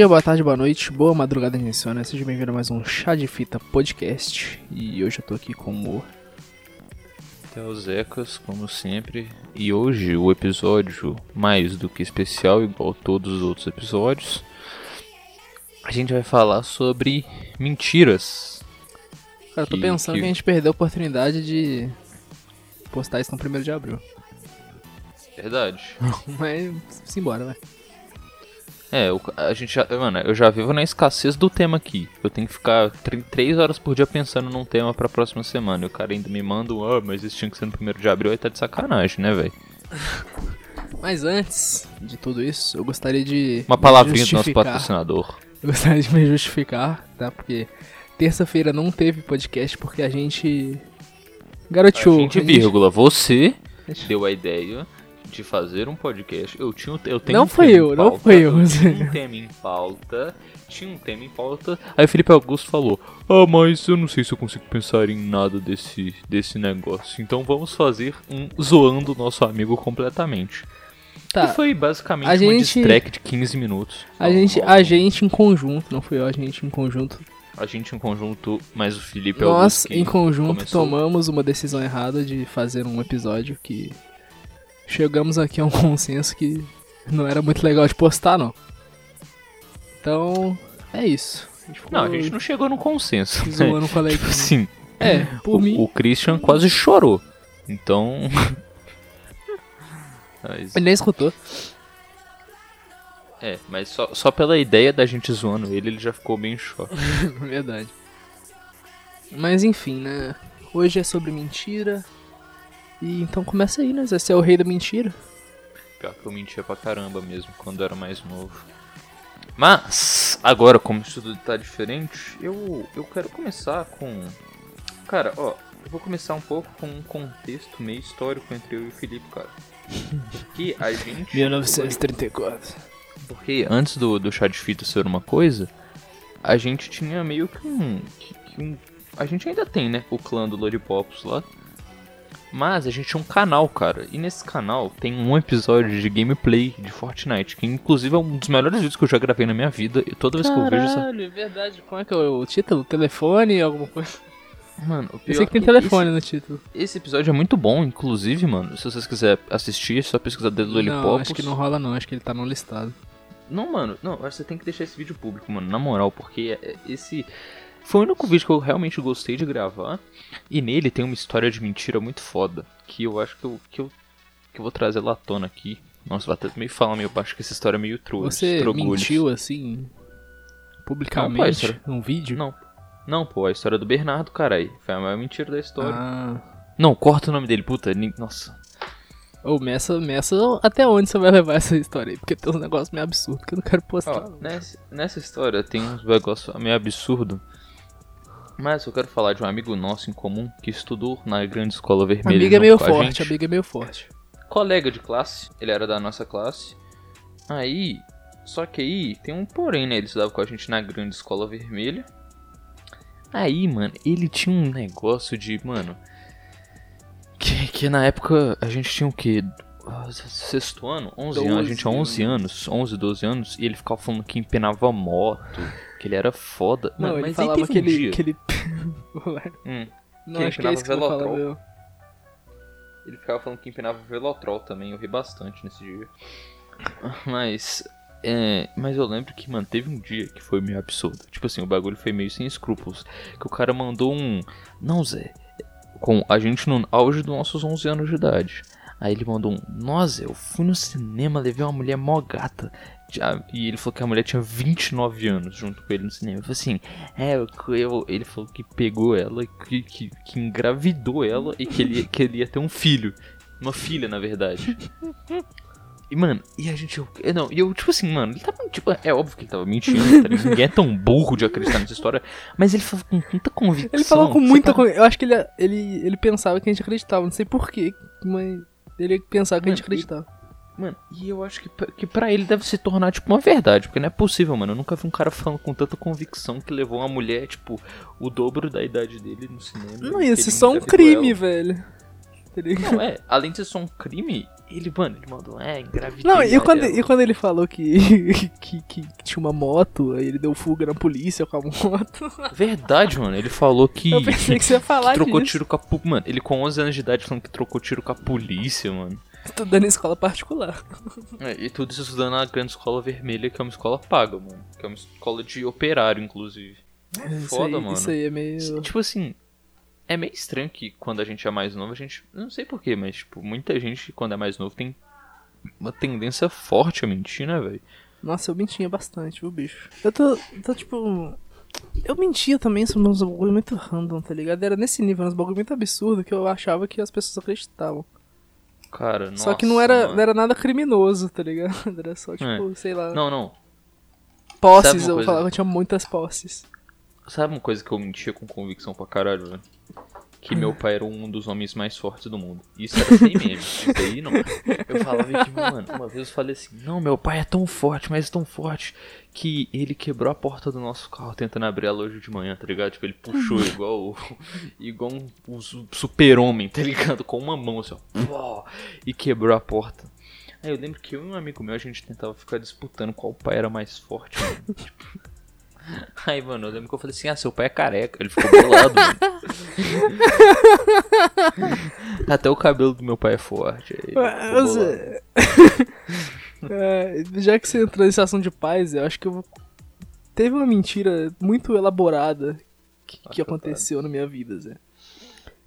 dia, boa tarde, boa noite, boa madrugada insônia. Seja bem-vindo a mais um Chá de Fita Podcast. E hoje eu tô aqui com o Theo Zecas, como sempre. E hoje o episódio, mais do que especial, igual todos os outros episódios, a gente vai falar sobre mentiras. Cara, eu tô Que- pensando que... que- a gente perdeu a oportunidade de postar isso no 1 de abril. Verdade. Mas simbora, vai. É, o- a gente já. Mano, eu já vivo na escassez do tema aqui. Eu tenho que ficar 3 horas por dia pensando num tema pra próxima semana. E o cara ainda me manda um, ah, mas isso tinha que ser no 1 de abril, aí tá de sacanagem, né, velho? Mas antes de tudo isso, eu gostaria de. Uma palavrinha do nosso patrocinador. Eu gostaria de me justificar, tá? Porque terça-feira não teve podcast porque a gente. Garoteou. A gente, a gente- vírgula, você a gente- deu a ideia de fazer um podcast. Eu tinha, eu tenho Não um tema eu, em não pauta, fui eu. tinha um tema em pauta, tinha um tema em pauta. Aí Felipe Augusto falou: "Ah, mas eu não sei se eu consigo pensar em nada desse desse negócio. Então vamos fazer um zoando o nosso amigo completamente." Tá. E foi basicamente A uma gente- distrack de 15 minutos. A gente, a gente em conjunto, não fui eu, a gente em conjunto. a gente em conjunto, mais o Felipe Nós Augusto em conjunto começou. tomamos uma decisão errada de fazer um episódio que chegamos aqui a um consenso que não era muito legal de postar, não. Então, é isso. A ficou Não, a gente não chegou no consenso. zoando com a Tipo assim, É, por o, mim. o Christian quase chorou. Então. mas, Ele nem escutou. é, mas só, só pela ideia da gente zoando ele, ele já ficou bem em choque. Verdade. Mas enfim, né? Hoje é sobre mentira. E então começa aí, né? Você é o rei da mentira. Pior que eu mentia pra caramba mesmo quando eu era mais novo. Mas, agora, como isso tudo tá diferente, eu, eu quero começar com. Cara, ó, eu vou começar um pouco com um contexto meio histórico entre eu e o Felipe, cara. Que a gente. 1934. Porque antes do, do chá de fita ser uma coisa, a gente tinha meio que um, que- que um- A gente ainda tem, né? O clã do Lollipops lá. Mas a gente tinha um canal, cara. E nesse canal tem um episódio de gameplay de Fortnite. Que inclusive é um dos melhores vídeos que eu já gravei na minha vida. E toda vez que eu vejo essa. Caralho, é verdade. Como é que é o título? Telefone, alguma coisa? Mano, o Eu pior sei que tem é telefone no título. Esse, esse episódio é muito bom, inclusive, mano. Se vocês quiserem assistir, é só pesquisar Dedo Lollipops. Não, acho que não rola não, acho que ele tá no listado. Não, mano, não, você tem que deixar esse vídeo público, mano, na moral, porque é- esse foi o único vídeo que eu realmente gostei de gravar. E nele tem uma história de mentira muito foda, que eu acho que eu, que eu, que eu vou trazer lá à tona aqui. Nossa, vou até meio falar meio baixo que essa história é meio tru, Você trogulhos. mentiu assim, Não, publicamente, será? num vídeo? Não, não, pô, a história do Bernardo, carai. Foi a maior mentira da história. Ah. Não, corta o nome dele, puta, nossa. Ô, Messa, Messa, até onde você vai levar essa história aí? Porque tem uns negócios meio absurdos que eu não quero postar. Ó, nessa, nessa história tem uns negócios meio absurdo. Mas eu quero falar de um amigo nosso em comum que estudou na grande escola vermelha. amiga é meio forte, gente. amiga é meio forte. Colega de classe, ele era da nossa classe. Aí, só que aí tem um porém, né? Ele estudava com a gente na grande escola vermelha. Aí, mano, ele tinha um negócio de, mano. Que, que na época a gente tinha o quê? Sexto ano? 11 anos. A gente tinha 11 anos, 11, 12 anos. E ele ficava falando que empenava moto, que ele era foda. Não, Mano, ele mas aí falava teve que um ele... Que ele... Hum, não, Que acho que é isso que eu vou falar, Velotrol. meu. ele ficava falando que empinava velotrol também. Eu ri bastante nesse dia. Mas. É, mas eu lembro que, mano, teve um dia que foi meio absurdo. Tipo assim, o bagulho foi meio sem escrúpulos. Que o cara mandou um. Não, Zé. Com a gente no auge dos nossos 11 anos de idade. Aí ele mandou um. Nossa, eu fui no cinema, levei uma mulher mó gata. E ele falou que a mulher tinha 29 anos junto com ele no cinema. Eu falei assim, é, eu, eu- ele falou que pegou ela, que, que, que engravidou ela e que ele, que ele ia ter um filho. Uma filha, na verdade. E, mano, e a gente. eu- Não, e eu, tipo assim, mano, ele tava. Tipo, é óbvio que ele tava mentindo, tá? Ninguém é tão burro de acreditar nessa história. Mas ele falou com muita convicção. Ele falou com muita coisa. Eu acho que ele, ele, ele pensava que a gente acreditava, não sei porquê, mas ele pensava que a gente Mano, acreditava. Mano, e eu acho que, pra- que pra ele deve se tornar, tipo, uma verdade. Porque não é possível, mano. Eu nunca vi um cara falando com tanta convicção que levou uma mulher, tipo, o dobro da idade dele no cinema. Não, que ia ele ser só um crime, velho. Tá? Não, é. Além de ser só um crime, Ele, mano, ele mandou, é, engravidei. Não, e quando, e quando ele falou que, que, que tinha uma moto, aí ele deu fuga na polícia com a moto. Verdade, mano, ele falou que. Eu pensei que você ia falar que trocou disso. tiro com a. Mano, ele com 11 anos de idade falando que trocou tiro com a polícia, mano. Estudando em escola particular. É, e tudo isso estudando na grande escola vermelha, que é uma escola paga, mano. Que é uma escola de operário, inclusive. É isso, foda, aí, mano. isso aí é meio. Tipo assim, é meio estranho que quando a gente é mais novo, a gente. Não sei porquê, mas, tipo, muita gente, quando é mais novo, tem uma tendência forte a mentir, né, velho? Nossa, eu mentia bastante, viu, bicho? Eu tô, tô tipo. Eu mentia também sobre uns bagulho muito random, tá ligado? Era nesse nível, uns bagulho muito absurdo que eu achava que as pessoas acreditavam. Cara, Só que não nossa, era, mano. não era nada criminoso, tá ligado? Era só, tipo, É. sei lá. Não, não. posses, eu coisa? falava que eu tinha muitas posses. Sabe uma coisa que eu mentia com convicção pra caralho, velho? Que meu pai era um dos homens mais fortes do mundo. Isso era sem meme. Isso aí não. Eu falava que, mano, uma vez eu falei assim: Não, meu pai é tão forte, mas tão forte que ele quebrou a porta do nosso carro tentando abrir ela hoje de manhã, tá ligado? Tipo, ele puxou igual, igual um, um su- super-homem, tá ligado? Com uma mão assim, ó. E quebrou a porta. Aí eu lembro que eu e um amigo meu a gente tentava ficar disputando qual pai era mais forte, mano. Tipo, Aí, mano, eu lembro que eu falei assim, ah, seu pai é careca. Ele ficou bolado, mano. Até o cabelo do meu pai é forte. Você- É, já que você entrou nesse assunto de paz, eu acho que eu vou... teve uma mentira muito elaborada que, que Acho aconteceu na minha vida, Zé.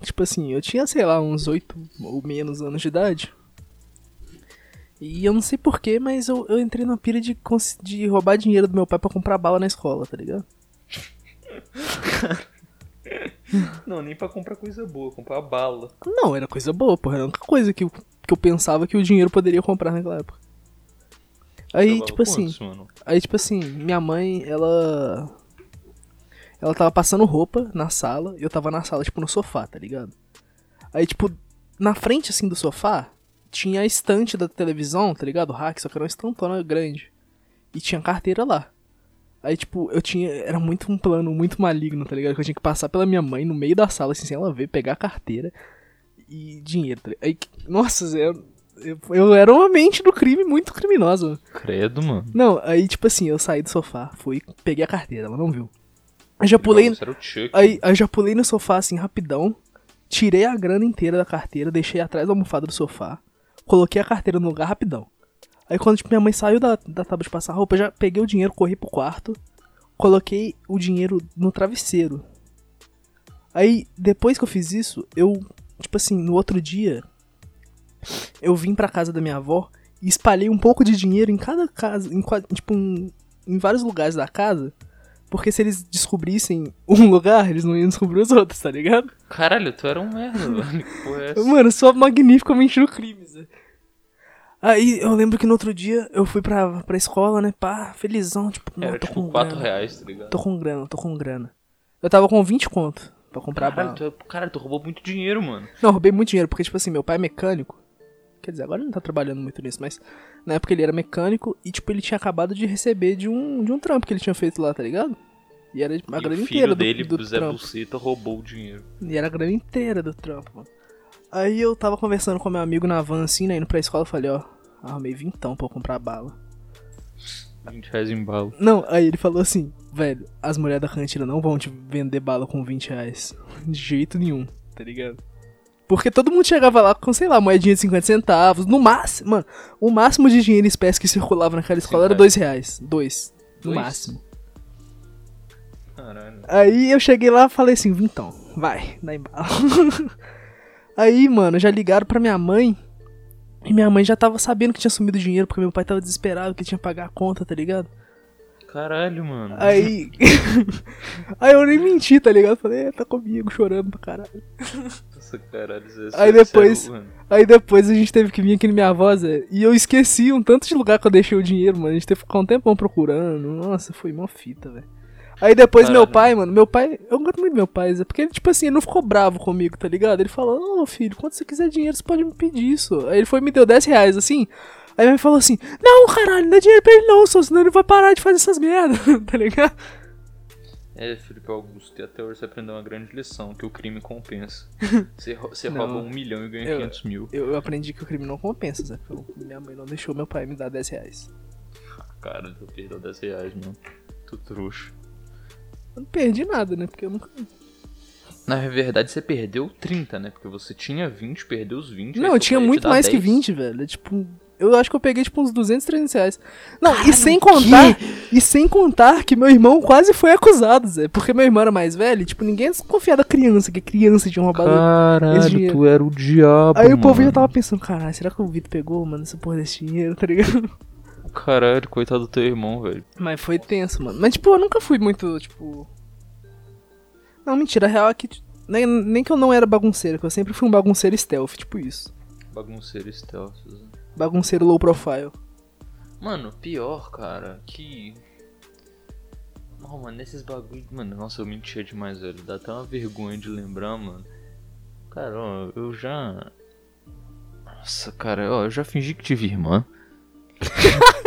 Tipo assim, eu tinha, sei lá, uns 8 ou menos anos de idade. E eu não sei porquê, mas eu, eu entrei na pira de, de roubar dinheiro do meu pai pra comprar bala na escola, tá ligado? Não, nem pra comprar coisa boa, comprar bala. Não, era coisa boa, porra. Era a única coisa que eu, que eu pensava que o dinheiro poderia comprar naquela época. Aí, tipo assim, quantos? Aí, tipo assim, minha mãe, ela. Ela tava passando roupa na sala e eu tava na sala, tipo, no sofá, tá ligado? Aí, tipo, na frente, assim, do sofá, tinha a estante da televisão, tá ligado? O rack, só que era uma estantona grande. E tinha carteira lá. Aí, tipo, eu tinha. Era muito um plano muito maligno, tá ligado? Que eu tinha que passar pela minha mãe no meio da sala, assim, sem ela ver, pegar a carteira e dinheiro. Tá ligado? Aí, nossa, Zé, eu, eu, eu era uma mente do crime muito criminosa. Credo, mano. Não, aí tipo assim, eu saí do sofá, fui, peguei a carteira, ela não viu. Aí já pulei, Nossa, aí, aí já pulei no sofá assim rapidão, tirei a grana inteira da carteira, deixei atrás da almofada do sofá, coloquei a carteira no lugar rapidão. Aí quando tipo, minha mãe saiu da, da tábua de passar roupa, eu já peguei o dinheiro, corri pro quarto, coloquei o dinheiro no travesseiro. Aí depois que eu fiz isso, eu, tipo assim, no outro dia, eu vim pra casa da minha avó e espalhei um pouco de dinheiro em cada casa, em, tipo, em, em vários lugares da casa. Porque se eles descobrissem um lugar, eles não iam descobrir os outros, tá ligado? Caralho, tu era um merda, velho. Que porra é essa? Mano, sou magnificamente no crime, Aí eu lembro que no outro dia eu fui pra, pra escola, né, pá, felizão, tipo, não, Era tô tipo com 4 grana. reais, tá ligado? Tô com grana, tô com grana. Eu tava com 20 conto pra comprar Caralho, bala. tu, é- caralho, tu roubou muito dinheiro, mano. Não, eu roubei muito dinheiro, porque, tipo assim, meu pai é mecânico. Quer dizer, agora ele não tá trabalhando muito nisso, mas na época ele era mecânico e, tipo, ele tinha acabado de receber de um, de um trampo que ele tinha feito lá, tá ligado? E era tipo, a e grana o inteira filho do, dele, do Zé trampo. Buceta, roubou o dinheiro. E era a grana inteira do trampo, mano. Aí eu tava conversando com meu amigo na van, assim, né, indo pra escola, eu falei, ó, arrumei vintão pra eu comprar bala. 20 reais em bala. Não, aí ele falou assim, velho, as mulheres da cantina não vão te vender bala com 20 reais. De jeito nenhum, tá ligado? Porque todo mundo chegava lá com, sei lá, moedinha de 50 centavos, no máximo, mano, o máximo de dinheiro espécie que circulava naquela escola era Sim, 2 reais. Dois, no Dois? máximo. Caralho. Aí eu cheguei lá e falei assim, então, vai, dá embala. Aí, mano, já ligaram pra minha mãe. E minha mãe já tava sabendo que tinha sumido dinheiro, porque meu pai tava desesperado, que tinha que pagar a conta, tá ligado? Caralho, mano. Aí. aí eu nem menti, tá ligado? Falei, é, tá comigo, chorando pra caralho. Nossa, caralho. Zé, Aí sério, depois- mano. Aí depois a gente teve que vir aqui na minha avó, Zé. E eu esqueci um tanto de lugar que eu deixei o dinheiro, mano. A gente teve que ficar um tempão procurando. Nossa, foi mó fita, velho. Aí depois meu Caralho. pai, mano, meu pai, eu gosto muito do meu pai, Zé, porque ele, tipo assim, ele não ficou bravo comigo, tá ligado? Ele falou, ô filho, quando você quiser dinheiro, você pode me pedir isso. Aí ele foi e me deu 10 reais, assim. Aí ele falou assim, não, caralho, não dá dinheiro pra ele não, só senão ele vai parar de fazer essas merdas, tá ligado? É, Felipe Augusto, e até hoje você aprendeu uma grande lição, que o crime compensa. Você, você Não. rouba um milhão e ganha Eu- 500 mil. Eu, eu aprendi que o crime não compensa, Zé. Eu- Minha mãe não deixou meu pai me dar 10 reais. Cara, tu perdeu 10 reais, mano. Tu trouxa. Eu não perdi nada, né? Porque eu nunca. Na verdade, você perdeu 30, né? Porque você tinha 20, perdeu os 20. Não, eu tinha muito mais que 10. 20, velho. É tipo. Eu acho que eu peguei tipo uns 200, 300 reais. Não, e sem contar. E sem contar que meu irmão quase foi acusado, Zé. Porque meu irmão era mais velho, e, tipo, ninguém desconfia da criança, que criança tinha roubado. Caralho, tu era o diabo. Aí o povo já mano. tava pensando, caralho, será que o Vitor pegou, mano, essa porra desse dinheiro, tá ligado? Caralho, coitado do teu irmão, velho. Mas foi tenso, mano. Mas, tipo, eu nunca fui muito, tipo. Não, mentira, a real é que. tipo, Nem, nem que eu não era bagunceiro, que eu sempre fui um bagunceiro stealth, tipo isso. Bagunceiro stealth. Bagunceiro low profile. Mano, pior, cara, que. Não, mano, nesses bagulho. Mano, nossa, eu mentia demais, velho. Dá até uma vergonha de lembrar, mano. Cara, ó, eu já. Nossa, cara, ó, eu já fingi que tive irmã.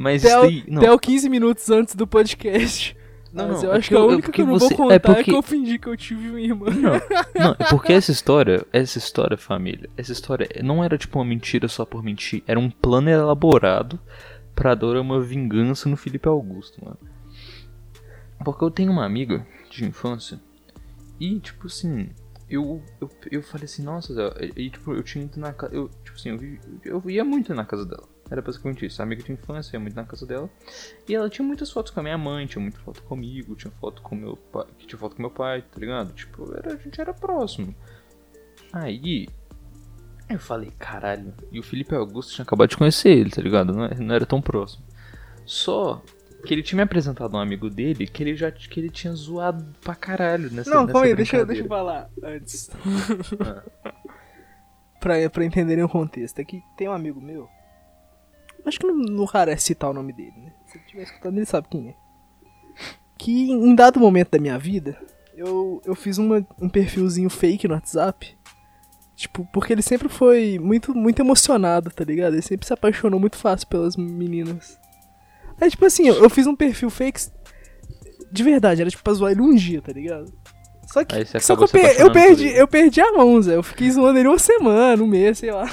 Mas Até, tem. o, até o 15 minutos antes do podcast. Não, Mas eu é acho que a eu- única que eu não você- vou é contar é, porque- que eu fingi que eu tive uma irmã. Não, não, é porque essa história, essa história, família, essa história não era tipo uma mentira só por mentir, era um plano elaborado pra dar uma vingança no Felipe Augusto, mano. Porque eu tenho uma amiga de infância e, tipo assim, eu, eu, eu falei assim, nossa, Zé, e tipo, eu tinha ido na casa, eu, tipo assim, eu, vi- eu ia muito na casa dela. Era basicamente isso, amiga de infância, ia muito na casa dela. E ela tinha muitas fotos com a minha mãe, tinha muita foto comigo, tinha foto com meu pai, tinha foto com meu pai, tá ligado? Tipo, era, a gente era próximo. Aí eu falei, caralho, e o Felipe Augusto tinha acabado de conhecer ele, tá ligado? Não, é- não era tão próximo. Só que ele tinha me apresentado um amigo dele que ele já que ele tinha zoado pra caralho nessa Não, calma aí, deixa, eu- deixa eu falar antes. Ah. pra, pra entenderem o contexto. É que tem um amigo meu. Acho que não, não raro é citar o nome dele, né? Se ele estiver escutando, ele sabe quem é. Que em dado momento da minha vida, eu, eu fiz uma, um perfilzinho fake no WhatsApp. Tipo, porque ele sempre foi muito, muito emocionado, tá ligado? Ele sempre se apaixonou muito fácil pelas meninas. Aí, tipo assim, eu, eu fiz um perfil fake de verdade, era tipo pra zoar ele um dia, tá ligado? Só que, só que eu, per- eu perdi, eu perdi a mão, Zé. Eu fiquei zoando ele uma semana, um mês, sei lá.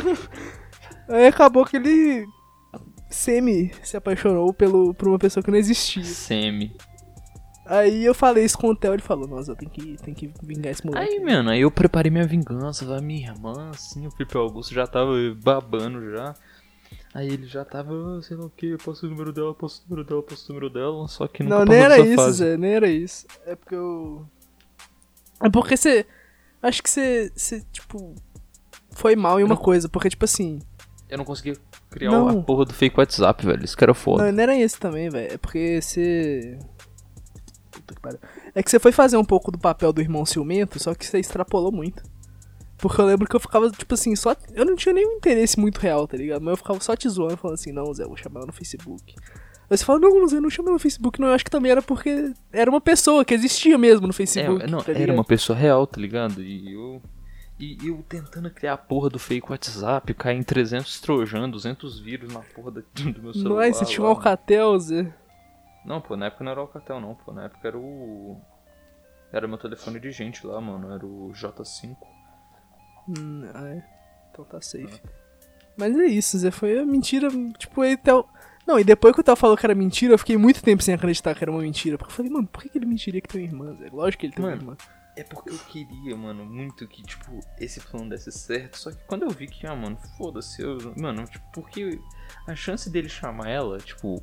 Aí acabou que ele semi se apaixonou pelo, por uma pessoa que não existia. Semi. Aí eu falei isso com o Theo, ele falou, nossa, eu tenho que, tenho que vingar esse moleque. Aí, mano, aí eu preparei minha vingança, a minha irmã, assim, o Felipe Augusto já tava babando já. Aí ele já tava, ah, sei lá o que, posso o número dela, posso o número dela, posso o número dela, só que nunca Não, nem era isso, fase. Zé, nem era isso. É porque eu. É porque você. Acho que você, você, tipo. Foi mal em uma Não. coisa, porque, tipo assim. Eu não conseguia criar Não. a porra do fake WhatsApp, velho, isso que era foda. Não, não era esse também, velho. É porque você. Puta que pariu. É que você foi fazer um pouco do papel do irmão ciumento, só que você extrapolou muito. Porque eu lembro que eu ficava, tipo assim, só. Eu não tinha nenhum interesse muito real, tá ligado? Mas eu ficava só te zoando, falando assim, não, Zé, eu vou chamar ela no Facebook. Aí você fala, não, Zé, não chama no Facebook, não. Eu acho que também era porque era uma pessoa que existia mesmo no Facebook. É, não, tá era uma pessoa real, tá ligado? E eu. E eu tentando criar a porra do fake WhatsApp, cair em 300 trojan, 200 vírus na porra do do meu celular. Não você tinha um. Alcatel, Zé. Não, pô, na época não era o Alcatel, não, pô. Na época era o. Era meu telefone de gente lá, mano. Era o J5. Hum, ah, é. Então tá safe. Mas é isso, Zé. Foi a mentira. Tipo, aí o Theo. Não, e depois que o Theo falou que era mentira, eu fiquei muito tempo sem acreditar que era uma mentira. Porque eu falei, mano, por que, que ele mentiria que tem uma irmã, Zé? Lógico que ele tem Mano. uma irmã. É porque eu queria, mano, muito que, tipo, esse plano desse certo. Só que quando eu vi que, ah, mano, foda-se, eu. Mano, tipo, porque a chance dele chamar ela, tipo,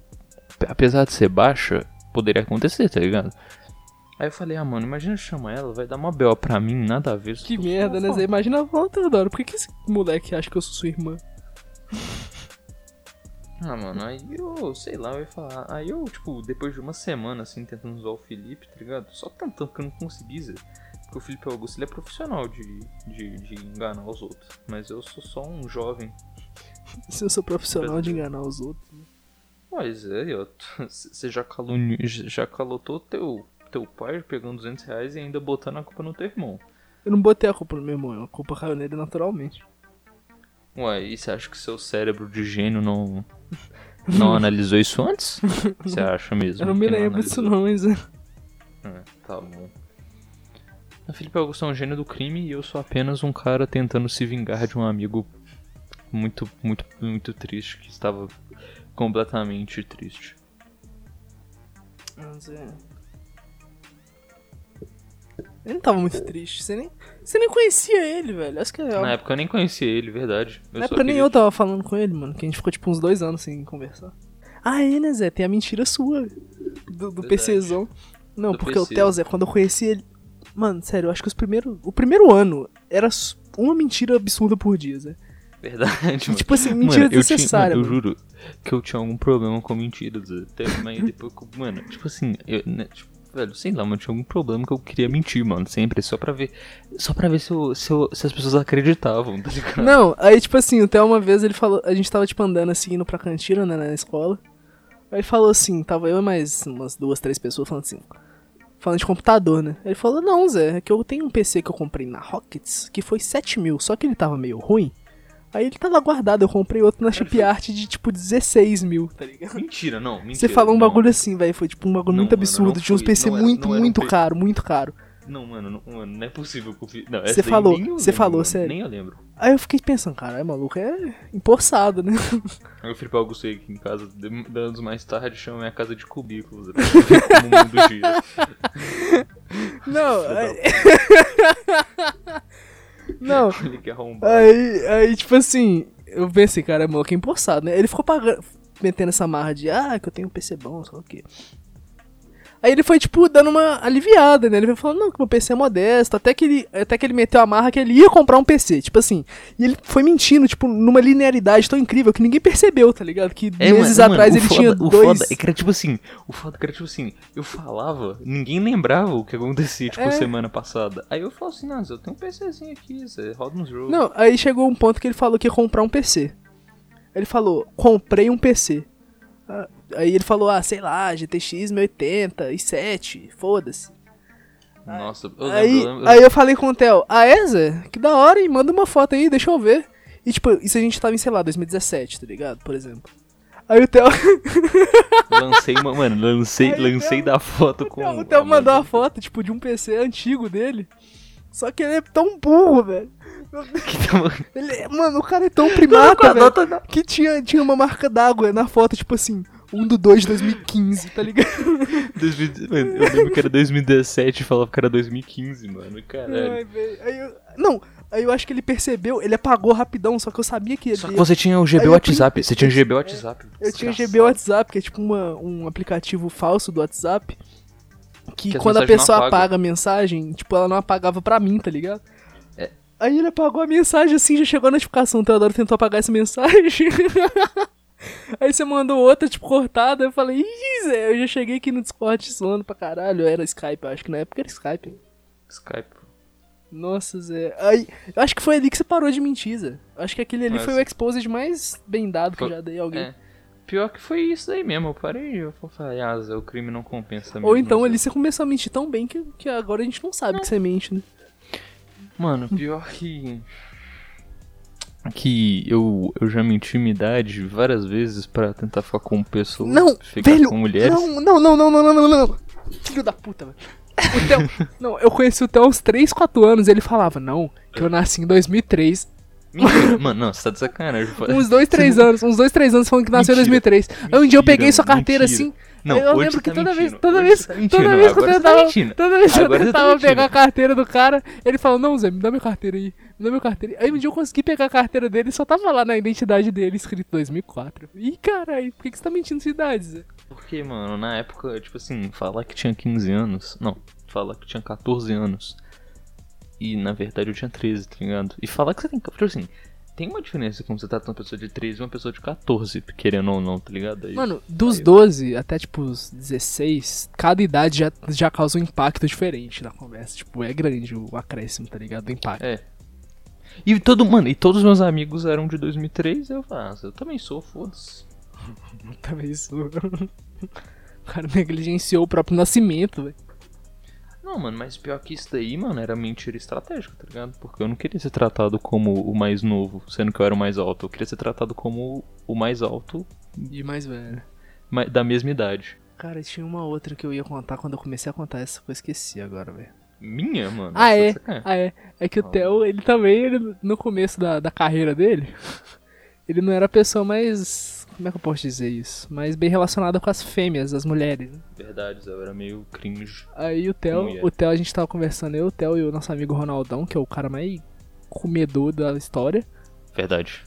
apesar de ser baixa, poderia acontecer, tá ligado? Aí eu falei, ah, mano, imagina eu chamar ela, vai dar uma B.O. pra mim, nada a ver. Que merda, né, Zé? Imagina, ô Teodoro, por que, que esse moleque acha que eu sou sua irmã? Ah, mano, aí eu, sei lá, eu ia falar. Aí eu, tipo, depois de uma semana, assim, tentando usar o Felipe, tá ligado? Só tentando, porque eu não consegui, Zé. Porque o Felipe Augusto, ele é profissional de, de, de enganar os outros. Mas eu sou só um jovem. Se eu sou profissional de enganar os outros. Mas é, ó, você já, caluni- já calotou teu, teu pai pegando 200 reais e ainda botando a culpa no teu irmão. Eu não botei a culpa no meu irmão, a culpa caiu nele naturalmente. Ué, e você acha que seu cérebro de gênio não, não analisou isso antes? Você acha mesmo? Eu não me lembro disso não, mas. é. Tá bom. O Felipe Augusto é um gênio do crime e eu sou apenas um cara tentando se vingar de um amigo muito, muito, muito triste, que estava completamente triste. Mas é. Ele não tava muito triste. Você nem, você nem conhecia ele, velho. Acho que é. Na época eu nem conhecia ele, verdade. Eu Na época nem eu tava falando com ele, mano. Que a gente ficou tipo uns dois anos sem conversar. Ah, é, né, Zé? Tem a mentira sua. Do, do. PCzão. Não, Do porque o PC. Theo, Zé, quando eu conheci ele. Mano, sério, eu acho que os primeiros. O primeiro ano era uma mentira absurda por dia, Zé. Verdade, mano. Tipo assim, Mano, mentira eu tinha- desnecessária. mano, eu juro que eu tinha algum problema com mentiras. Até, mas depois, mano, tipo assim, eu, né, tipo, velho, sei lá, mano, tinha algum problema que eu queria mentir, mano, sempre, só pra ver, só pra ver se, eu, se, eu- se as pessoas acreditavam, tá ligado? Não, aí tipo assim, Theo uma vez ele falou. A gente tava tipo andando assim, indo pra cantina, né, na escola. Aí ele falou assim, tava eu e mais umas duas, três pessoas falando assim. Falando de computador, né? Ele falou, não, Zé, é que eu tenho um PC que eu comprei na Rockets, que foi 7 mil, só que ele tava meio ruim. Aí ele tá lá guardado, eu comprei outro na Chip Art de tipo 16 mil, tá ligado? Mentira, não, mentira. Você falou um não. bagulho assim, velho, foi tipo um bagulho Não, muito mano, absurdo, tinha uns PC era- muito, um muito P- caro, muito caro. Não, mano, não, mano, não é possível que eu fiz. Você falou, você falou, mano, sério. Nem eu lembro. Aí eu fiquei pensando, cara, é maluco, é empossado, né? Aí o Felipe Augusto veio aqui em casa, anos mais tarde, chama minha casa de cubículos. como o mundo gira. Não, aí... Não, arrombar. Aí, aí, tipo assim, eu pensei, cara, é é empossado, né? Ele ficou pagando, metendo essa marra de, ah, que eu tenho um PC bom, sei lá o quê. Aí ele foi, tipo, dando uma aliviada, né? Ele foi falando, não, que meu PC é modesto, até que ele, até que ele meteu a marra que ele ia comprar um PC, tipo assim. E ele foi mentindo, tipo, numa linearidade tão incrível que ninguém percebeu, tá ligado? Que É, meses mano, atrás mano, ele o tinha foda, O dois... foda é que era tipo assim, o foda é que era tipo assim, eu falava, ninguém lembrava o que acontecia, tipo, É. semana passada. Aí eu falo assim, nossa, eu tenho um PCzinho aqui, você roda uns jogos. Não, aí chegou um ponto que ele falou que ia comprar um PC. Ele falou, comprei um PC. Ah, Aí ele falou, ah, sei lá, GTX 1080 e 7, foda-se. Nossa, eu lembro, Aí, eu lembro. aí eu falei com o Theo, ah é, Zé? Que da hora, e manda uma foto aí, deixa eu ver. E tipo, isso a gente tava em, sei lá, 2017, tá ligado? Por exemplo. Aí o Theo, Lancei uma, mano, lancei, Aí, lancei Theo- da foto com. o Theo mandou uma foto, tipo, de um PC antigo dele. Só que ele é tão burro, velho. Ele, é- mano, o cara é tão primata, velho. nota Que tinha, tinha uma marca d'água na foto, tipo assim, 1 do 2 de 2015, tá ligado? 2000 mano, eu lembro que era 2017 e falava que era 2015, mano. Caralho. Ai. Aí eu, não, aí eu acho que ele percebeu, ele apagou rapidão, só que eu sabia que ele. Só que você tinha o GB eu WhatsApp. print- Você tinha o GB WhatsApp. Eu tinha o GB. WhatsApp, que é tipo uma, um aplicativo falso do WhatsApp. Que, Que quando a pessoa apaga a mensagem, tipo, ela não apagava pra mim, tá ligado? É. Aí ele apagou a mensagem assim, já chegou a notificação, o Teodoro tentou apagar essa mensagem. Aí você mandou outra, tipo, cortada. Eu falei, ih, Zé, eu já cheguei aqui no Discord zoando pra caralho. Era Skype, eu acho que na época era Skype. Skype. Nossa, Zé. Aí, eu acho que foi ali que você parou de mentir, Zé. Eu Acho que aquele ali Mas- foi o exposed mais bem dado que eu já dei a alguém. É. Pior que foi isso aí mesmo. Eu parei eu falei, ah, Zé, o crime não compensa mesmo. Ou então ali você começou a mentir tão bem que, que agora a gente não sabe que você mente, né? Mano, pior que. Que eu, eu já menti minha idade várias vezes pra tentar ficar com pessoas. Não, ficar velho, com mulheres. Não, não, não, não, não, não, não, não. Filho da puta, velho. O Theo, não, eu conheci o Theo uns 3, 4 anos ele falava, não, que eu nasci em 2003. Mentira, mano, não, você tá de sacanagem. Uns 2, 3 anos, uns 2, 3 anos falando que nasceu em Mentira. 2003. Aí um dia eu peguei Mentira, sua carteira mentira. assim. Não, eu lembro que tá toda vez, mentindo, toda hoje vez, tá toda vez que eu tá tentava, toda vez que eu tá tentava pegar a carteira do cara, ele falou, não, Zé, me dá minha carteira aí, me dá minha carteira aí. Um dia eu consegui pegar a carteira dele e só tava lá na identidade dele escrito 2004. Ih, caralho, por que, que você tá mentindo sua idade, Zé? Porque, mano, na época, tipo assim, falar que tinha 15 anos. Não, falar que tinha 14 anos. E na verdade eu tinha 13, tá ligado? E falar que você tem. Tipo assim, tem uma diferença como você tá uma pessoa de 13 e uma pessoa de 14, querendo ou não, tá ligado? Aí, Mano, dos Aí eu- 12 até tipo os 16, cada idade já, já causa um impacto diferente na conversa. Tipo, é grande o acréscimo, tá ligado? O impacto. É. E todo, mano, e todos os meus amigos eram de 2003, eu falei, ah, eu também sou, foda-se. Também isso. o cara negligenciou o próprio nascimento, velho. Não, mano, mas pior que isso daí, mano, era mentira estratégica, tá ligado? Porque eu não queria ser tratado como o mais novo, sendo que eu era o mais alto. Eu queria ser tratado como o mais alto E mais velho. da mesma idade. Cara, tinha uma outra que eu ia contar quando eu comecei a contar essa, eu esqueci agora, velho. Minha, mano? Ah, é? Ah, é. É que o Theo, ele também, ele, no começo da, da carreira dele, ele não era a pessoa mais. Como é que eu posso dizer isso? Mais bem relacionada com as fêmeas, as mulheres. né? Verdade, Zé, eu era meio cringe. Aí o Theo, Mulher. o Theo, a gente tava conversando, eu, o Theo e o nosso amigo Ronaldão, que é o cara mais comedor da história. Verdade.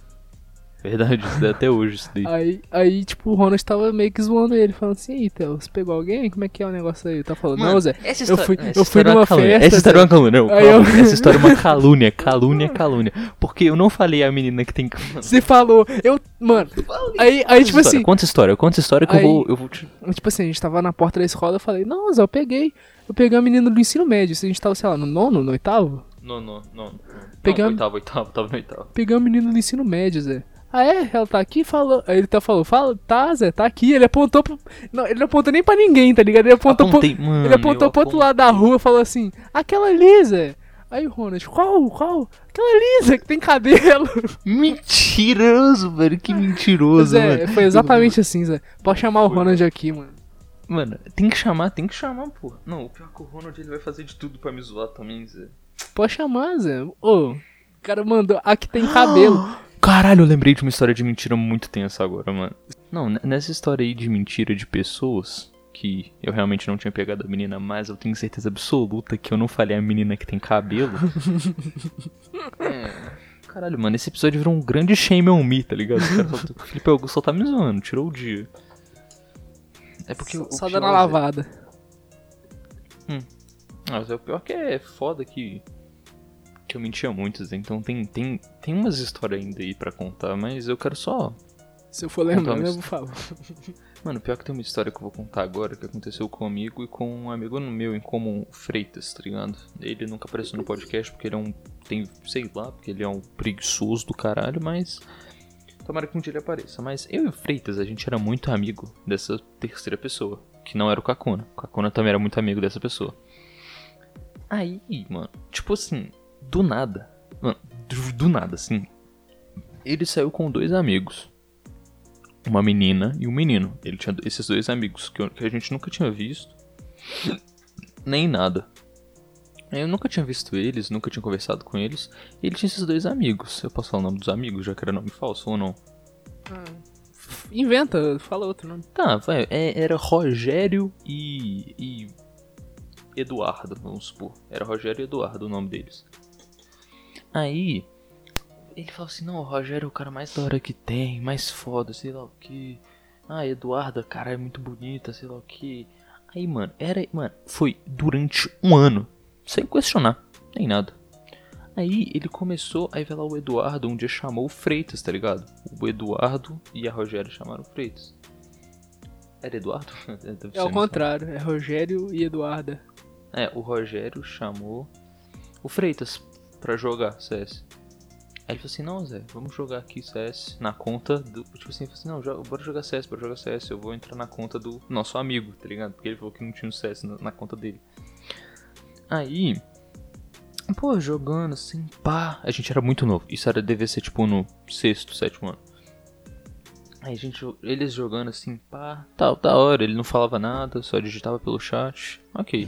Verdade, isso daí até hoje, isso daí. Aí, aí, tipo, o Ronald tava meio que zoando ele, falando assim, Ei, Theo, você pegou alguém? Como é que é o negócio aí? Tá falando, não, Zé. essa eu fui- essa eu fui história é numa uma calúnia. festa, Essa história é uma calúnia, não, eu- Essa história é uma calúnia, calúnia, calúnia. Porque eu não falei a menina que tem... Você falou, eu, mano, aí, aí tipo assim, Conta essa história, conta essa história que Aí- eu vou... Eu vou te... tipo assim, a gente tava na porta da escola, eu falei, não, Zé, eu peguei, eu peguei uma menina do ensino médio, a gente tava, sei lá, no nono, no oitavo, Não, não, não. não. Oitavo, oitavo, tava no oitavo. peguei uma menina do ensino médio, Zé. Ah, é? Ela tá aqui? Falou. Aí ele tá falou, fala, tá, Zé, tá aqui. Ele apontou pro. Não, ele não apontou nem pra ninguém, tá ligado? Ele apontou, pro... Apontei, mano, ele apontou pro outro lado da rua e falou assim: aquela ali, Zé. Aí o Ronald, qual? Qual? Aquela Zé, que tem cabelo. Mentiroso, velho, que mentiroso, Zé, mano. foi exatamente assim, Zé. Pode chamar o Ronald aqui, mano. Mano, tem que chamar, tem que chamar, porra. Não, o pior é que o Ronald ele vai fazer de tudo pra me zoar também, Zé. Pode chamar, Zé. Ô, o cara mandou. Aqui tem cabelo. Caralho, eu lembrei de uma história de mentira muito tensa agora, mano. Não, nessa história aí de mentira de pessoas, que eu realmente não tinha pegado a menina, mas eu tenho certeza absoluta que eu não falei a menina que tem cabelo. é. Caralho, mano, esse episódio virou um grande shame on me, tá ligado? O, o Felipe Augusto só tá me zoando, tirou o dia. É porque o Só dando a lavada. Ah, mas é o pior que é foda que. Que eu mentia muito. Então tem, tem, tem umas histórias ainda aí pra contar, mas eu quero só. Se eu for lembrando, Contar eu favor. Mano, pior que tem uma história que eu vou contar agora que aconteceu comigo e com um amigo meu em comum, Freitas, tá ligado? Ele nunca apareceu no podcast porque ele é um. Tem, sei lá, porque ele é um preguiçoso do caralho, mas. Tomara que um dia ele apareça. Mas eu e o Freitas, a gente era muito amigo dessa terceira pessoa, que não era o Kakuna. O Kakuna também era muito amigo dessa pessoa. Aí, mano, tipo assim, do nada. Mano, do, nada, assim. Ele saiu com dois amigos. Uma menina e um menino. Ele tinha esses dois amigos que, eu- que a gente nunca tinha visto. Nem nada. Eu nunca tinha visto eles, nunca tinha conversado com eles. E ele tinha esses dois amigos. Eu posso falar o nome dos amigos, já que era nome falso ou não? Inventa, fala outro nome. Tá, vai, é- era Rogério e, e Eduardo, vamos supor. Era Rogério e Eduardo o nome deles. Aí, ele falou assim, não, o Rogério é o cara mais da hora que tem, mais foda, sei lá o que. Ah, Eduarda, cara, é muito bonita, sei lá o que. Aí, mano, era, mano, foi durante um ano, sem questionar, nem nada. Aí ele começou a revelar o Eduardo, um dia chamou o Freitas, tá ligado? O Eduardo e a Rogério chamaram o Freitas. Era Eduardo? É ao ser, contrário, é Rogério e Eduarda. É, o Rogério chamou o Freitas pra jogar CS. Aí falou assim, não, Zé, vamos jogar aqui CS na conta do. Tipo assim, falou assim, não, jo- bora jogar CS, bora jogar CS, eu vou entrar na conta do nosso amigo, tá ligado? Porque ele falou que não tinha um CS na, na conta dele. Aí. Pô, jogando assim, pá. A gente era muito novo. Isso era, devia ser tipo no sexto, sétimo ano. Aí a gente, eles jogando assim, pá. Tal, da hora, ele não falava nada, só digitava pelo chat. Ok.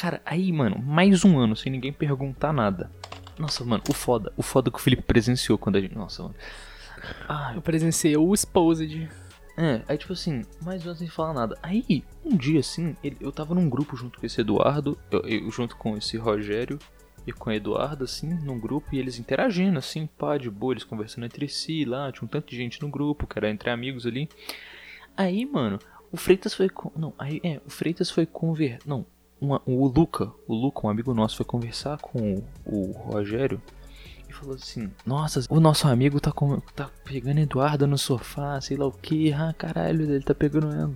Cara, aí, mano, mais um ano sem ninguém perguntar nada. Nossa, mano, o foda, o foda que o Felipe presenciou quando a gente. Nossa, mano. Ah, Eu presenciei o Exposed. é, aí tipo assim, mais um ano sem falar nada. Aí, um dia assim, ele- eu tava num grupo junto com esse Eduardo, eu, eu junto com esse Rogério e com o Eduardo, assim, num grupo, e eles interagindo, assim, pá, de boa, eles conversando entre si lá, tinha um tanto de gente no grupo, que era entre amigos ali. Aí, mano, o Freitas foi. con- Não, aí, é, o Freitas foi conver. Não, uma- o Luca, o Luca, um amigo nosso, foi conversar com o, o Rogério e falou assim: Nossa, o nosso amigo tá, com, tá pegando a Eduarda no sofá, sei lá o que, ah, caralho, ele tá pegando ela.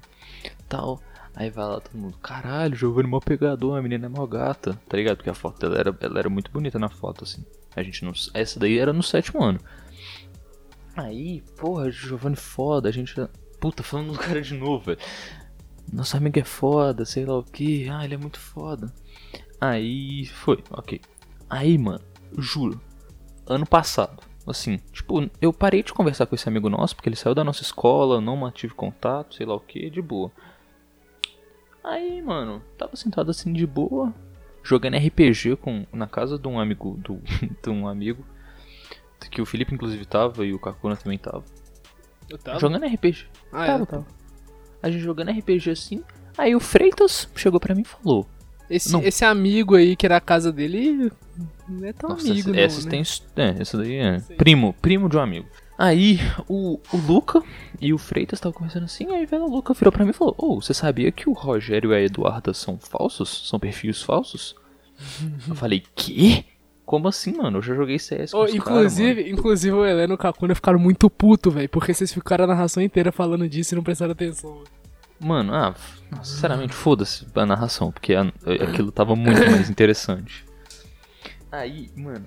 Tal. Aí vai lá todo mundo, caralho, Giovanni mó pegador, a menina é mó gata, tá ligado? Porque a foto dela era, ela era muito bonita na foto, assim. A gente não. Essa daí era no sétimo ano. Aí, porra, Giovanni foda, a gente. Puta, falando do cara de novo, velho. Nosso amigo é foda, sei lá o que. Ah, ele é muito foda. Aí foi, ok. Aí, mano, juro, ano passado, assim, tipo, eu parei de conversar com esse amigo nosso, porque ele saiu da nossa escola, não mantive contato, sei lá o que, de boa. Aí, mano, tava sentado assim de boa, jogando RPG com, na casa de um amigo. Do, de um amigo. Que o Felipe inclusive tava e o Kakuna também tava. Eu tava? Jogando RPG. Ah, Tava, é, tava. A gente jogando RPG assim. Aí o Freitas chegou pra mim e falou. Esse, esse amigo aí que era a casa dele não é tão Nossa, amigo, não, essas né? tem. É, essa daí é. Sim. Primo, primo de um amigo. Aí o, o Luca e o Freitas estavam conversando assim, aí velho, o Luca virou pra mim e falou: Ô, você sabia que o Rogério e a Eduarda são falsos? São perfis falsos? eu falei, quê? Como assim, mano? Eu já joguei CS com caras, inclusive, inclusive o Heleno e o Kakuna ficaram muito puto, velho, porque vocês ficaram a narração inteira falando disso e não prestaram atenção. Mano, ah, sinceramente, foda-se a narração, porque a- aquilo tava muito mais interessante. Aí, mano.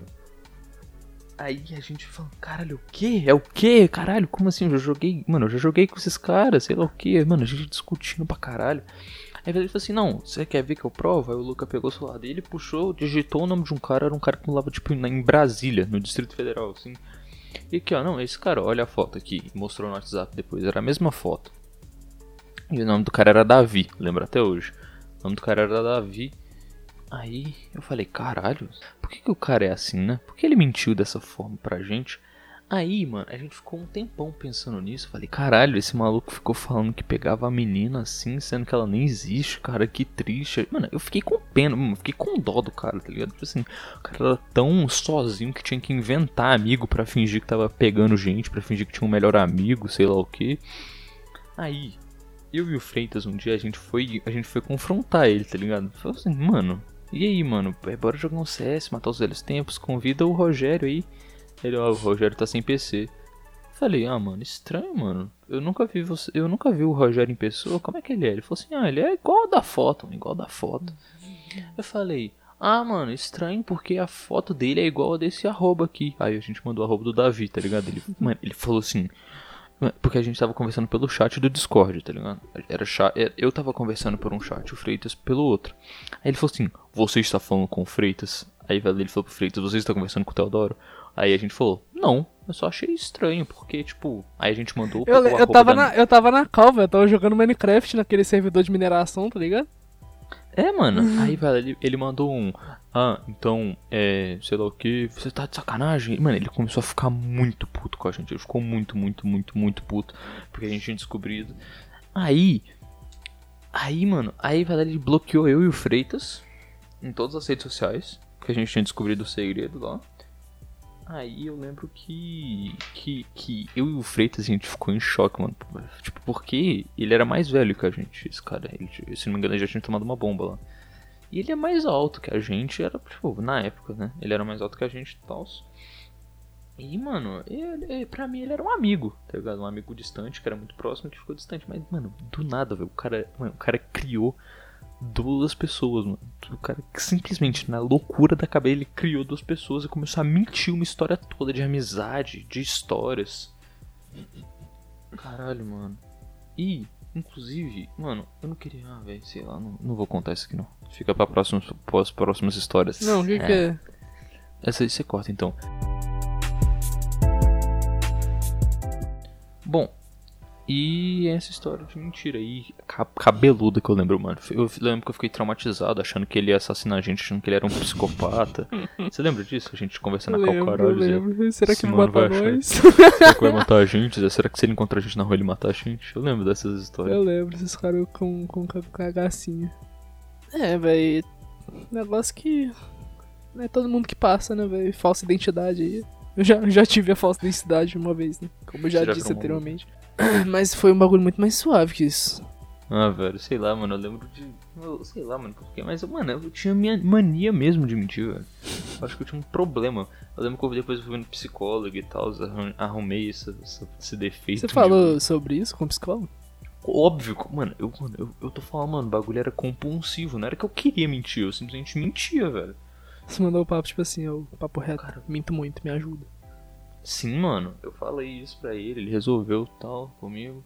Aí a gente fala, caralho, o quê? É o quê? Caralho, como assim? Eu já joguei. Mano, eu já joguei com esses caras, sei lá o quê. Mano, a gente discutindo pra caralho. Aí ele falou assim, não, você quer ver que eu provo? Aí o Luca pegou o celular dele, puxou, digitou o nome de um cara, era um cara que morava, tipo, em Brasília, no Distrito Federal, assim. E aqui, ó, não, esse cara, olha a foto aqui. Mostrou no WhatsApp depois, era a mesma foto. E o nome do cara era Davi, lembro até hoje. O nome do cara era Davi. Aí eu falei, caralho, por que, que o cara é assim, né? Por que ele mentiu dessa forma pra gente? Aí, mano, a gente ficou um tempão pensando nisso. Falei, caralho, esse maluco ficou falando que pegava a menina assim, sendo que ela nem existe, cara, que triste. Mano, eu fiquei com pena, mano, fiquei com dó do cara, tá ligado? Tipo assim, o cara era tão sozinho que tinha que inventar amigo pra fingir que tava pegando gente, pra fingir que tinha um melhor amigo, sei lá o que. Aí, eu e o Freitas um dia a gente foi, a gente foi confrontar ele, tá ligado? Falou assim, mano, e aí, mano, é, bora jogar um CS, matar os velhos tempos, convida o Rogério aí. Ele, ó, o Rogério tá sem PC. Falei, ah, mano, estranho, mano. Eu nunca vi você, eu nunca vi o Rogério em pessoa. Como é que ele é? Ele falou assim: "Ah, ele é igual da foto, igual da foto". Eu falei: "Ah, mano, estranho porque a foto dele é igual a desse arroba aqui". Aí a gente mandou o arroba do Davi, tá ligado? Ele, mano, ele falou assim: porque a gente tava conversando pelo chat do Discord, tá ligado? Era chat, eu tava conversando por um chat, o Freitas pelo outro. Aí ele falou assim: Você está falando com o Freitas? Aí ele falou pro Freitas: Você está conversando com o Teodoro? Aí a gente falou: Não, eu só achei estranho, porque, tipo, aí a gente mandou Eu, o eu, tava da- na, eu tava na calva, eu tava jogando Minecraft naquele servidor de mineração, tá ligado? É, mano. Aí, velho, ele, ele mandou um. Ah, então, é. Sei lá o que. Você tá de sacanagem? Mano, ele começou a ficar muito puto com a gente. Ele ficou muito, muito, muito, muito puto. Porque a gente tinha descobrido. Aí. Aí, mano. Aí, velho, ele bloqueou eu e o Freitas. Em todas as redes sociais. Porque a gente tinha descobrido o segredo lá. Aí eu lembro que, que. Que eu e o Freitas a gente ficou em choque, mano. Tipo, porque ele era mais velho que a gente, esse cara. Ele, se não me engano, ele já tinha tomado uma bomba lá. E ele é mais alto que a gente, era, tipo, na época, né? Ele era mais alto que a gente e tal. E, mano, ele, pra mim ele era um amigo, tá ligado? Um amigo distante, que era muito próximo, que ficou distante. Mas, mano, do nada, velho. O cara, mano, o cara criou duas pessoas, mano. O cara que simplesmente, na loucura da cabeça, ele criou duas pessoas e começou a mentir uma história toda de amizade, de histórias. Caralho, mano. E, inclusive, mano, eu não queria. Ah, velho, sei lá, não, não vou contar isso aqui não. Fica pra próximas, pras próximas histórias. Não, o que, que é? Essa aí você corta então. Bom, e essa história de mentira aí, ca- cabeluda que eu lembro, mano. Eu lembro que eu fiquei traumatizado achando que ele ia assassinar a gente, achando que ele era um psicopata. Você lembra disso? A gente conversando lembro, eu Calcarolhos. e-. Será que mano matar vai achar- nós? Será que vai matar a gente? Será que se ele encontrar a gente na rua ele matar a gente? Eu lembro dessas histórias. Eu lembro, esses caras com, com ca- cagacinho. É, véi. Negócio que. Não é todo mundo que passa, né, véi? Falsa identidade aí. Eu já, já tive a falsa identidade uma vez, né? Como eu já já disse anteriormente. Mas foi um bagulho muito mais suave que isso. Ah, velho, sei lá, mano, eu lembro de. eu sei lá, mano, por quê? Mas, mano, eu tinha minha mania mesmo de mentir, velho. Eu acho que eu tinha um problema. Eu lembro que eu depois fui no psicólogo e tal, arrum- arrumei esse, esse, defeito. Você de- falou sobre isso com o psicólogo? Óbvio, mano, eu, mano eu, eu tô falando, mano, o bagulho era compulsivo. Não era que eu queria mentir, eu simplesmente mentia, velho. Você mandou o papo, tipo assim, o papo reto. Cara. Minto muito, me ajuda. Sim, mano, eu falei isso pra ele, ele resolveu tal comigo.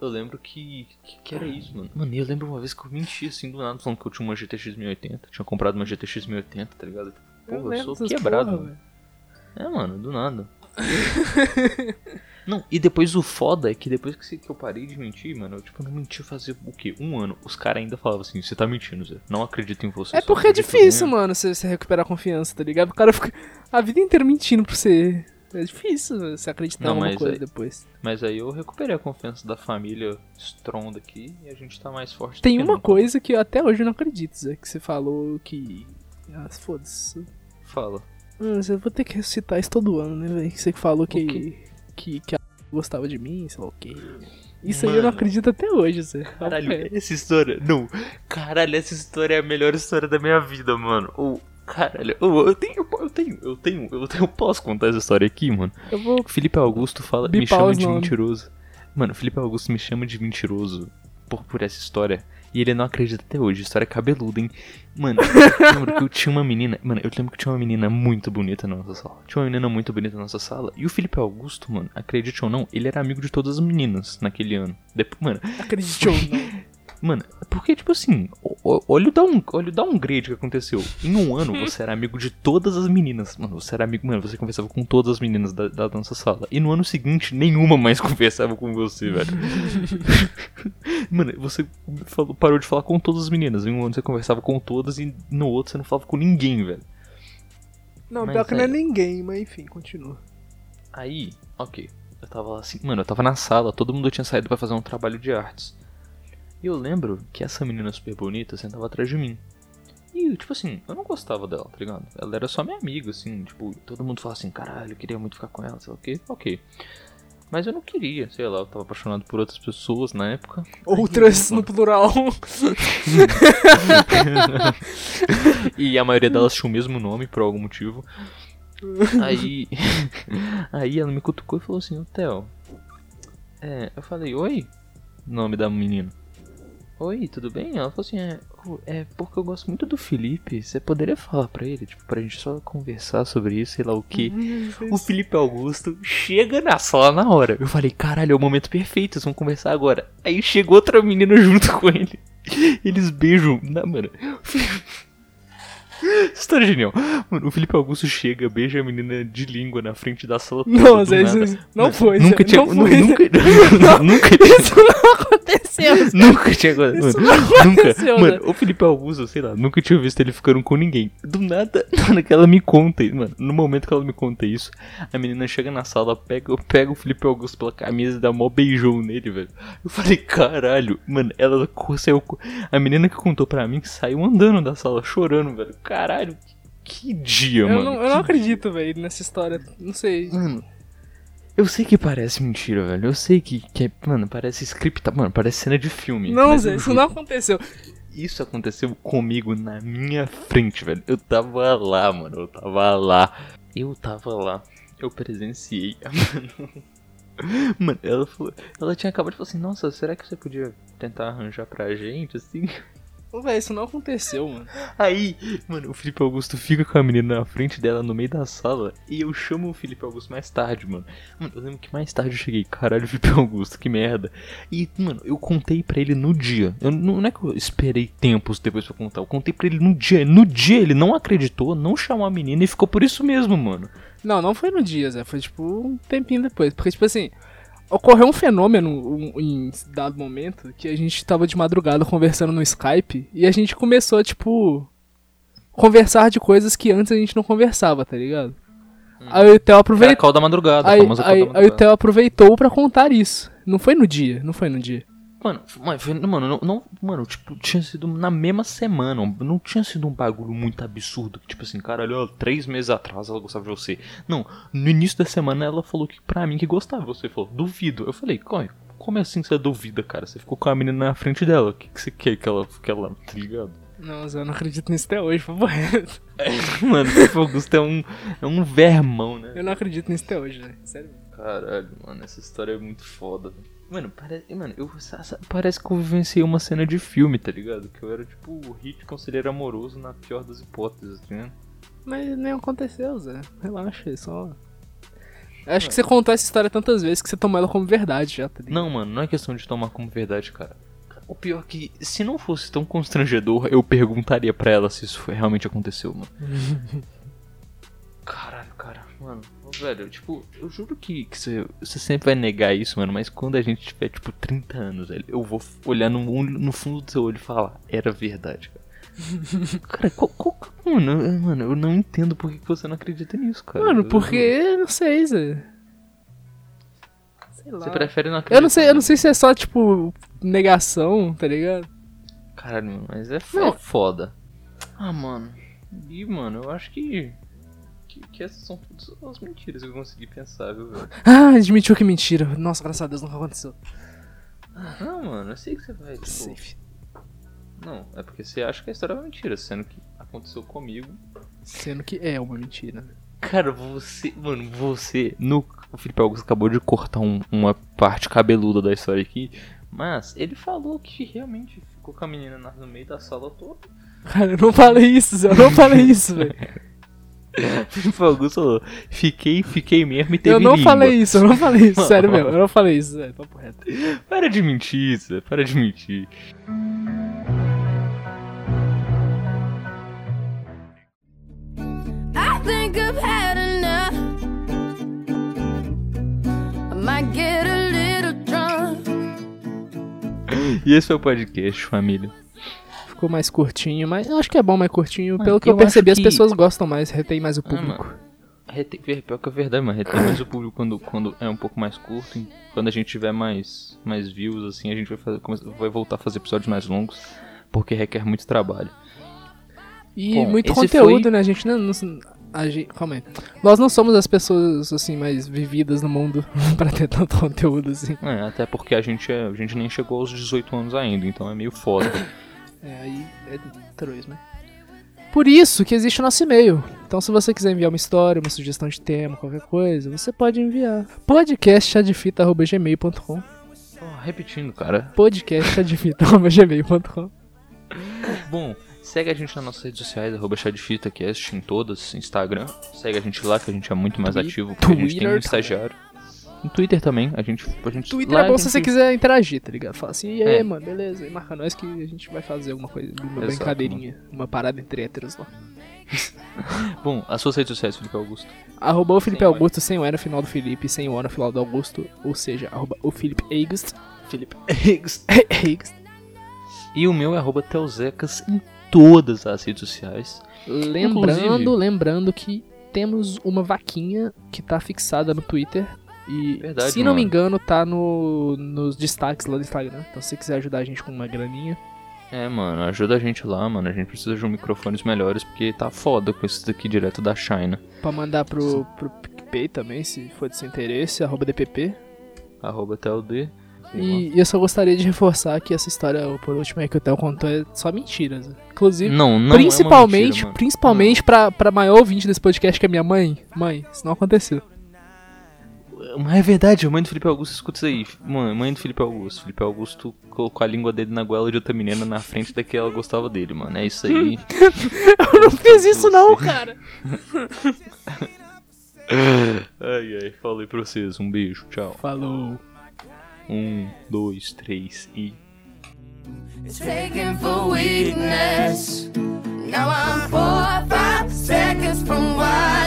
Eu lembro que, que, que era isso, mano. Mano, eu lembro uma vez que eu menti assim do nada, falando que eu tinha uma GTX 1080. Tinha comprado uma GTX 1080, tá ligado? Porra, eu, lembro sou quebrado, porra, mano. É, mano, do nada. Não, e depois o foda é que depois que, eu parei de mentir, mano, eu tipo, não menti fazer o quê? Um ano. Os caras ainda falavam assim, você tá mentindo, Zé. Não acredito em você. É porque é difícil, em- mano, você, você recuperar a confiança, tá ligado? O cara fica a vida inteira mentindo pra você. É difícil você acreditar Não, em alguma mas coisa aí- depois. Mas aí eu recuperei a confiança da família Stronda aqui e a gente tá mais forte. do Tem uma nunca. coisa que eu até hoje não acredito, Zé, que você falou que. Ah, foda-se. Fala. Hum, eu vou ter que recitar isso todo ano, né, velho? Que você falou que, que. que gostava de mim, sei lá o quê. Isso aí eu não Mano. acredito até hoje, Zé. Caralho, É. essa história. Não, caralho, essa história é a melhor história da minha vida, mano. O caralho, ô, eu tenho, eu tenho, eu tenho, eu tenho, eu posso contar essa história aqui, mano. Eu vou. Felipe Augusto fala, me chama de mentiroso. Mano, Felipe Augusto me chama de mentiroso por, por essa história. E ele não acredita até hoje. História cabeluda, hein? Mano, eu lembro que eu tinha uma menina. Mano, eu lembro que tinha uma menina muito bonita na nossa sala. Tinha uma menina muito bonita na nossa sala. E o Felipe Augusto, mano, acredite ou não, ele era amigo de todas as meninas naquele ano. Depois, mano, Acredite ou não. Mano, porque, tipo assim, olha o, down, olha o downgrade que aconteceu. Em um ano, você era amigo de todas as meninas. Mano, você era amigo, mano, você conversava com todas as meninas da, da nossa sala. E no ano seguinte, nenhuma mais conversava com você, velho. mano, você falou- parou de falar com todas as meninas. Em um ano você conversava com todas e no outro você não falava com ninguém, velho. Não, Mas pior que não é aí- ninguém, mas enfim, continua. Aí, ok. Eu tava lá assim, mano, eu tava na sala, todo mundo tinha saído pra fazer um trabalho de artes. E eu lembro que essa menina super bonita sentava atrás de mim. E, tipo assim, eu não gostava dela, tá ligado? Ela era só minha amiga, assim, tipo, todo mundo falava assim, caralho, eu queria muito ficar com ela, sei lá o quê, ok. Mas eu não queria, sei lá, eu tava apaixonado por outras pessoas na época. Outras no plural. e a maioria delas tinha o mesmo nome por algum motivo. Aí. aí ela me cutucou e falou assim, Theo. É, eu falei, oi? Nome da menina. Oi, tudo bem? Ela falou assim, é, "Oh, é porque eu gosto muito do Felipe. Você poderia falar pra ele, tipo, pra gente só conversar sobre isso, sei lá o que. O Felipe Augusto chega na sala na hora. Eu falei, caralho, é o momento perfeito, eles vão conversar agora. Aí chegou outra menina junto com ele. Eles beijam. Na, mano. História genial. Mano, o Felipe Augusto chega, beija a menina de língua na frente da sala toda. Não, do Zé, nada. isso não foi. Nunca tinha. não foi, nunca, nunca tinha. Isso não aconteceu. Zé. Nunca tinha mano, Isso não nunca, aconteceu, mano, né? o Felipe Augusto, sei lá, nunca tinha visto ele ficando com ninguém. Do nada, na hora que ela me conta, mano, no momento que ela me conta isso, a menina chega na sala, pega, pega o Felipe Augusto pela camisa e dá mó beijão nele, velho. Eu falei, caralho, mano, ela saiu, a menina que contou pra mim que saiu andando da sala, chorando, velho. Caralho, que dia, Eu mano. não, eu não acredito, velho, nessa história. Não sei. Mano, eu sei que parece mentira, velho. Eu sei que, que é, mano, parece script, mano, parece cena de filme. Não, Zé, isso não aconteceu. Isso aconteceu comigo na minha frente, velho. Eu tava lá, mano. Eu tava lá. Eu tava lá. Eu presenciei. Mano, mano ela falou. Ela tinha acabado de falar assim: Nossa, será que você podia tentar arranjar pra gente assim? Ô, Velho, isso não aconteceu, mano. Aí, mano, o Felipe Augusto fica com a menina na frente dela no meio da sala e eu chamo o Felipe Augusto mais tarde, mano. Mano, eu lembro que mais tarde eu cheguei, caralho, Felipe Augusto, que merda. E, mano, eu contei pra ele no dia. Eu, não não é que eu esperei tempos depois pra contar, eu contei pra ele no dia. No dia ele não acreditou, não chamou a menina e ficou por isso mesmo, mano. Não, não foi no dia, Zé. Foi tipo um tempinho depois. Porque, tipo assim, ocorreu um fenômeno um- em dado momento que a gente tava de madrugada conversando no Skype e a gente começou, tipo, conversar de coisas que antes a gente não conversava, tá ligado? Aí o Theo a aproveitou. call da madrugada, Aí, aí, da aí o. Theo aproveitou pra contar isso. Não foi no dia, não foi no dia. Mano, mano, não, não- mano, tipo, tinha sido na mesma semana, não tinha sido um bagulho muito absurdo, que tipo assim, caralho, ó, três meses atrás ela gostava de você. Não, no início da semana ela falou que pra mim que gostava, você falou, duvido. Eu falei, como, como é assim que você duvida, cara? Você ficou com a menina na frente dela, o que, que você quer que ela, que ela, tá ligado? Não, Zé, eu não acredito nisso até hoje, por favor. mano, o Augusto é um, é um vermão, né? Eu não acredito nisso até hoje, Zé. Sério. Caralho, mano, essa história é muito foda. velho. Mano, parece, mano eu, parece que eu vivenciei uma cena de filme, tá ligado? Que eu era tipo o hit conselheiro amoroso na pior das hipóteses, tá ligado? Mas nem aconteceu, Zé. Relaxa, é só. Acho que você contou essa história tantas vezes que você tomou ela como verdade já, tá ligado? Não, mano, não é questão de tomar como verdade, cara. O pior é que, se não fosse tão constrangedor, eu perguntaria pra ela se isso realmente aconteceu, mano. Caralho, cara, mano. Velho, tipo, eu juro que, que você, você sempre vai negar isso, mano, mas quando a gente tiver, tipo, 30 anos, velho, eu vou olhar no, no fundo do seu olho e falar, era verdade, cara. cara, qual, qual, mano, eu- mano, eu não entendo por que você não acredita nisso, cara. Mano, Eu- porque. Não sei, Zé. Sei lá. Você prefere não acreditar? Eu não sei, eu não sei se é só, tipo, negação, tá ligado? Caralho, mas é, Não. é foda. Ah, mano. E, mano, eu acho que. Que, que essas são todas as mentiras que eu consegui pensar, viu, velho? Ah, admitiu que mentira. Nossa, graças a Deus nunca aconteceu. Não, mano, eu sei que você vai. Tipo, Safe. Não, é porque você acha que a história é mentira, sendo que aconteceu comigo. Sendo que é uma mentira. Cara, você. Mano, você. No, o Felipe Augusto acabou de cortar um- uma parte cabeluda da história aqui. Mas ele falou que realmente ficou com a menina na- no meio da sala toda. Cara, eu não falei isso. Eu não falei isso, velho. O Felipe Augusto falou: fiquei, fiquei mesmo e teve Eu não língua." falei isso, eu não falei isso. Sério mesmo, eu não falei isso, Zé. Papo reto. Para de mentir, Zé, para de mentir. I think I've had enough. I might get a little drunk. E esse foi o podcast, família. Ficou mais curtinho, mas eu acho que é bom mais curtinho. Mano, Pelo que eu, eu percebi, acho as que- pessoas gostam mais, retém mais o Ah, público. Retém, ver- pior que é verdade, mano. Retém mais o público quando, quando é um pouco mais curto. e Quando a gente tiver mais, mais views, assim, a gente vai, fazer, vai voltar a fazer episódios mais longos. Porque requer muito trabalho. E Bom, muito conteúdo, foi- né? A gente não. não a gente, calma aí. Nós não somos as pessoas, assim, mais vividas no mundo pra ter tanto conteúdo, assim. É, até porque a gente, é- a gente nem chegou aos 18 anos ainda, então é meio foda. É, aí é três, né? Por isso que existe o nosso e-mail. Então, se você quiser enviar uma história, uma sugestão de tema, qualquer coisa, você pode enviar. podcastchadefita.gmail.com Ó, repetindo, cara. podcastchadefita.gmail.com Bom, segue a gente nas nossas redes sociais, arroba ChadFitaCast em todas, Instagram. Segue a gente lá que a gente é muito mais ativo, porque a gente tem um estagiário. No Twitter também, a gente. A gente Twitter lá é bom a se você gente- quiser interagir, tá ligado? Fala assim, e aí, É. mano, beleza. E marca nós que a gente vai fazer alguma coisa, uma Exato, brincadeirinha, uma parada entre héteros lá. Bom, as suas redes sociais, Felipe Augusto. Arroba o Felipe Sem Augusto, sem o E no final do Felipe, sem o O no final do Augusto, ou seja, arroba o Felipe August. Felipe August. August. E o meu é arroba Teuzecas em todas as redes sociais. Lembrando, Inclusive- lembrando que temos uma vaquinha que tá fixada no Twitter. E, Verdade, se não me engano, tá no, nos destaques lá do Instagram. Então, se você quiser ajudar a gente com uma graninha, É, mano, ajuda a gente lá, mano. A gente precisa de um microfones melhores, porque tá foda com esses daqui direto da China. pra mandar pro, pro PicPay também, se for de seu interesse, arroba DPP. Arroba TLD. E, e eu só gostaria de reforçar que essa história, por último, aí que o Theo contou, é só mentiras. Inclusive, Não, não principalmente, é mentira, principalmente pra, pra maior ouvinte desse podcast, que é minha mãe. Mãe, isso não aconteceu. Mas é verdade, a mãe do Felipe Augusto escuta isso aí. Mãe, mãe do Felipe Augusto. Felipe Augusto colocou a língua dele na goela de outra menina na frente da que ela gostava dele, mano. É isso aí. Eu não fiz isso não, cara. ai, ai, falei pra vocês. Um beijo, tchau. Falou. Um, dois, três e. It's taken for weakness. Now I'm four or five seconds from wildin'.